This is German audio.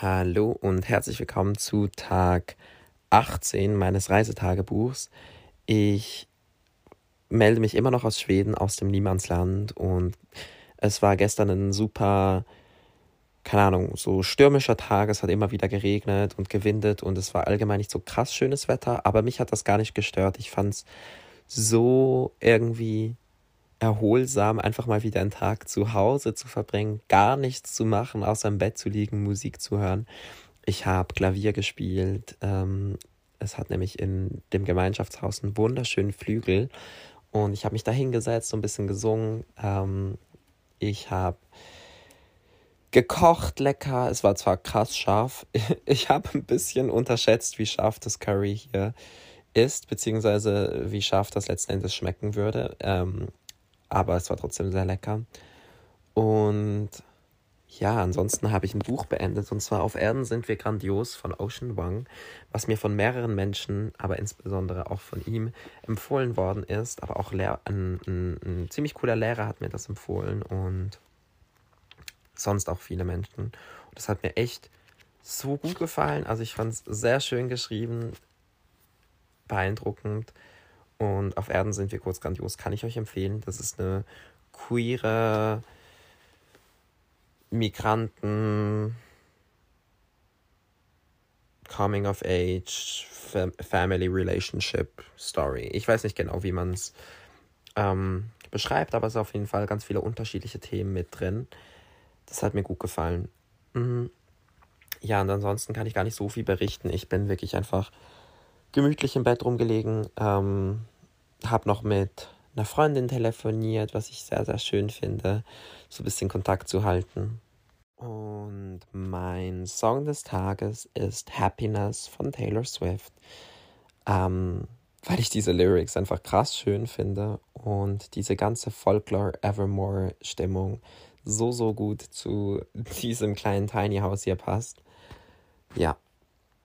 Hallo und herzlich willkommen zu Tag 18 meines Reisetagebuchs. Ich melde mich immer noch aus Schweden, aus dem Niemandsland und es war gestern ein super, keine Ahnung, so stürmischer Tag. Es hat immer wieder geregnet und gewindet und es war allgemein nicht so krass schönes Wetter, aber mich hat das gar nicht gestört. Ich fand es so irgendwie erholsam, einfach mal wieder einen Tag zu Hause zu verbringen, gar nichts zu machen, außer im Bett zu liegen, Musik zu hören. Ich habe Klavier gespielt. Ähm, es hat nämlich in dem Gemeinschaftshaus einen wunderschönen Flügel und ich habe mich da hingesetzt, so ein bisschen gesungen. Ähm, ich habe gekocht lecker. Es war zwar krass scharf. Ich habe ein bisschen unterschätzt, wie scharf das Curry hier ist, beziehungsweise wie scharf das letzten Endes schmecken würde. Ähm, aber es war trotzdem sehr lecker. Und ja, ansonsten habe ich ein Buch beendet und zwar Auf Erden sind wir grandios von Ocean Wang, was mir von mehreren Menschen, aber insbesondere auch von ihm empfohlen worden ist. Aber auch Lehr ein, ein, ein ziemlich cooler Lehrer hat mir das empfohlen und sonst auch viele Menschen. Und das hat mir echt so gut gefallen. Also ich fand es sehr schön geschrieben, beeindruckend. Und auf Erden sind wir kurz grandios, kann ich euch empfehlen. Das ist eine queere Migranten Coming of Age Family Relationship Story. Ich weiß nicht genau, wie man es ähm, beschreibt, aber es ist auf jeden Fall ganz viele unterschiedliche Themen mit drin. Das hat mir gut gefallen. Mhm. Ja, und ansonsten kann ich gar nicht so viel berichten. Ich bin wirklich einfach gemütlich im Bett rumgelegen, ähm, habe noch mit einer Freundin telefoniert, was ich sehr, sehr schön finde, so ein bisschen Kontakt zu halten. Und mein Song des Tages ist Happiness von Taylor Swift, ähm, weil ich diese Lyrics einfach krass schön finde und diese ganze Folklore-Evermore-Stimmung so, so gut zu diesem kleinen Tiny House hier passt. Ja,